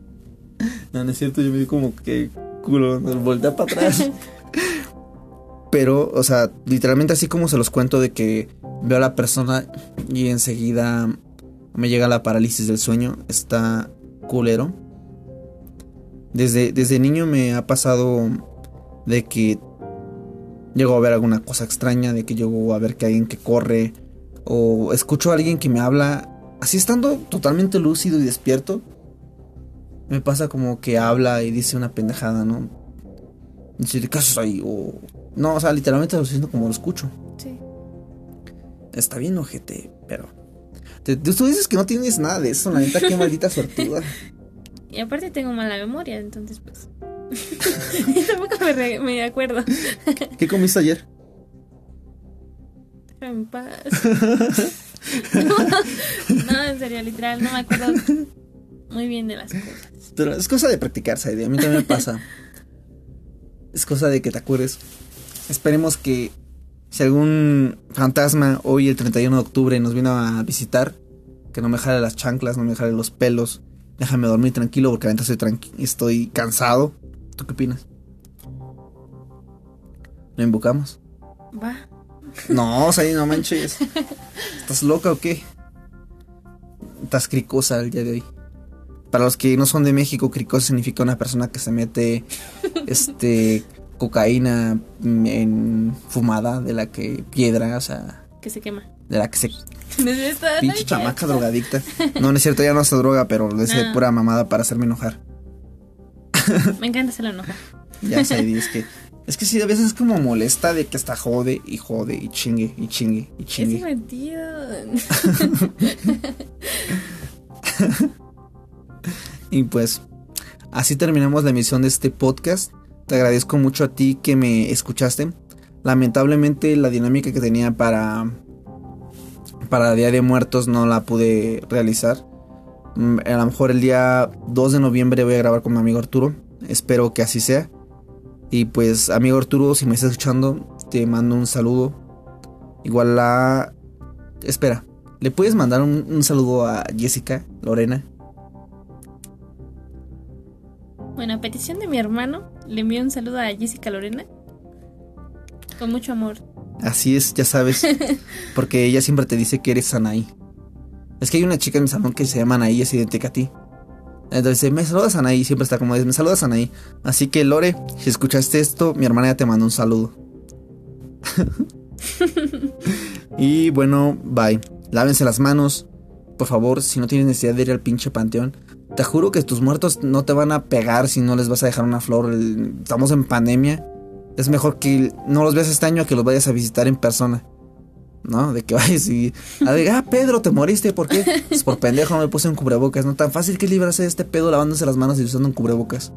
no, no es cierto, yo me di como que culo, nos voltea para atrás. Pero, o sea, literalmente así como se los cuento de que veo a la persona y enseguida me llega la parálisis del sueño, está culero. Desde, desde niño me ha pasado de que llego a ver alguna cosa extraña, de que llego a ver que alguien que corre o escucho a alguien que me habla así estando totalmente lúcido y despierto. Me pasa como que habla y dice una pendejada, ¿no? Dice, ¿qué haces ahí? O no, o sea, literalmente lo siento como lo escucho. Sí. Está bien, ojete, pero. Tú dices que no tienes nada de eso, la neta, qué maldita suertuda. Y aparte tengo mala memoria, entonces pues. Tampoco me, me acuerdo. ¿Qué comiste ayer? En paz. no, en serio, literal, no me acuerdo muy bien de las cosas. Pero es cosa de practicarse, a mí también me pasa. Es cosa de que te acuerdes. Esperemos que si algún fantasma hoy el 31 de octubre nos viene a visitar, que no me jale las chanclas, no me jale los pelos, déjame dormir tranquilo porque ahorita estoy, estoy cansado. ¿Tú qué opinas? ¿Lo invocamos? Va. No, o sea, no manches. ¿Estás loca o qué? Estás cricosa el día de hoy. Para los que no son de México, cricosa significa una persona que se mete este cocaína en fumada de la que piedra, o sea. Que se quema. De la que se. Pinche chamaca drogadicta. No, no es cierto, ya no hace droga, pero le hace pura mamada para hacerme enojar. Me encanta hacerlo enojar. Ya sé, es que. Es que sí, a veces es como molesta de que hasta jode y jode y chingue y chingue y chingue. Es divertido. y pues, así terminamos la emisión de este podcast. Te agradezco mucho a ti que me escuchaste. Lamentablemente la dinámica que tenía para para Día de Muertos no la pude realizar. Mm, a lo mejor el día 2 de noviembre voy a grabar con mi amigo Arturo. Espero que así sea. Y pues, amigo Arturo, si me estás escuchando, te mando un saludo. Igual la... Espera, ¿le puedes mandar un, un saludo a Jessica, Lorena? Bueno, a petición de mi hermano, le envío un saludo a Jessica Lorena. Con mucho amor. Así es, ya sabes. Porque ella siempre te dice que eres Anaí. Es que hay una chica en mi salón que se llama Anaí, es idéntica a ti. Entonces, me saludas Anaí, siempre está como, me saludas Anaí. Así que Lore, si escuchaste esto, mi hermana ya te manda un saludo. y bueno, bye. Lávense las manos. Por favor, si no tienes necesidad de ir al pinche panteón, te juro que tus muertos no te van a pegar si no les vas a dejar una flor. Estamos en pandemia. Es mejor que no los veas este año a que los vayas a visitar en persona. ¿No? De que vayas y. ah, Pedro, te moriste. ¿Por qué? Pues por pendejo no me puse un cubrebocas. No tan fácil que librarse de este pedo lavándose las manos y usando un cubrebocas.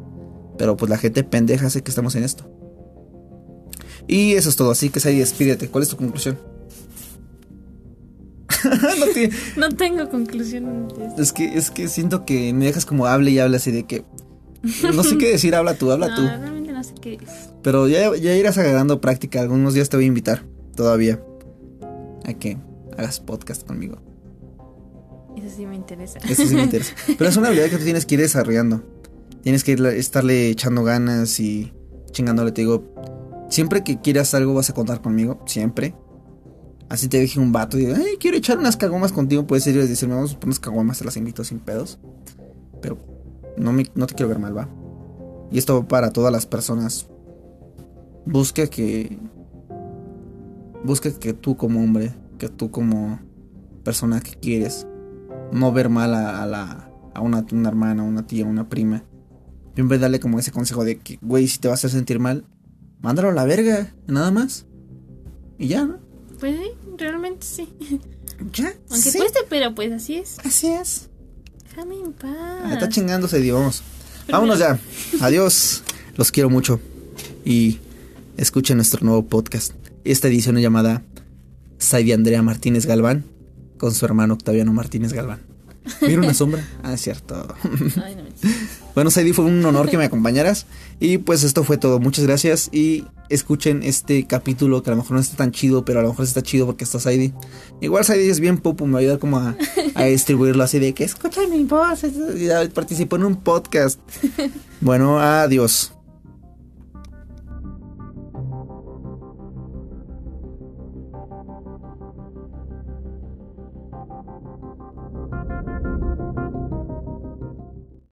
Pero pues la gente pendeja hace que estamos en esto. Y eso es todo. Así que Sadie, despídete. ¿Cuál es tu conclusión? no, tengo conclusión. Es que, es que siento que me dejas como hable y hable así de que. No sé qué decir, habla tú, habla tú. Realmente no sé qué Pero ya, ya irás agarrando práctica. Algunos días te voy a invitar. Todavía. A que hagas podcast conmigo. Eso sí me interesa. Eso sí me interesa. Pero es una habilidad que tú tienes que ir desarrollando. Tienes que estarle echando ganas y chingándole. Te digo, siempre que quieras algo vas a contar conmigo. Siempre. Así te dije un vato y digo, ay, quiero echar unas cagomas contigo. Puedes ir y decirme, vamos a poner unas cagomas, te las invito sin pedos. Pero no, me, te quiero ver mal, va. Y esto para todas las personas. Busca que. Busca que tú como hombre, que tú como persona que quieres, no ver mal a, la, a una, una hermana, una tía, una prima. Siempre darle como ese consejo de que, güey, si te vas a sentir mal, mándalo a la verga, nada más. Y ya, ¿no? Pues sí, realmente sí. Ya. Aunque cueste, pero pues así es. Así es. Déjame en paz. Ah, está chingándose, Dios. Vamos. Vámonos ya. Adiós. Los quiero mucho. Y escuchen nuestro nuevo podcast. Esta edición es llamada Saidi Andrea Martínez Galván con su hermano Octaviano Martínez Galván. ¿Vieron una sombra? Ah, es cierto. bueno, Saidi, fue un honor que me acompañaras. Y pues esto fue todo. Muchas gracias. Y escuchen este capítulo que a lo mejor no está tan chido, pero a lo mejor está chido porque está Saidi. Igual Saidi es bien popu, me va a ayudar como a, a distribuirlo así de que escuchen mi voz. Participó en un podcast. Bueno, adiós.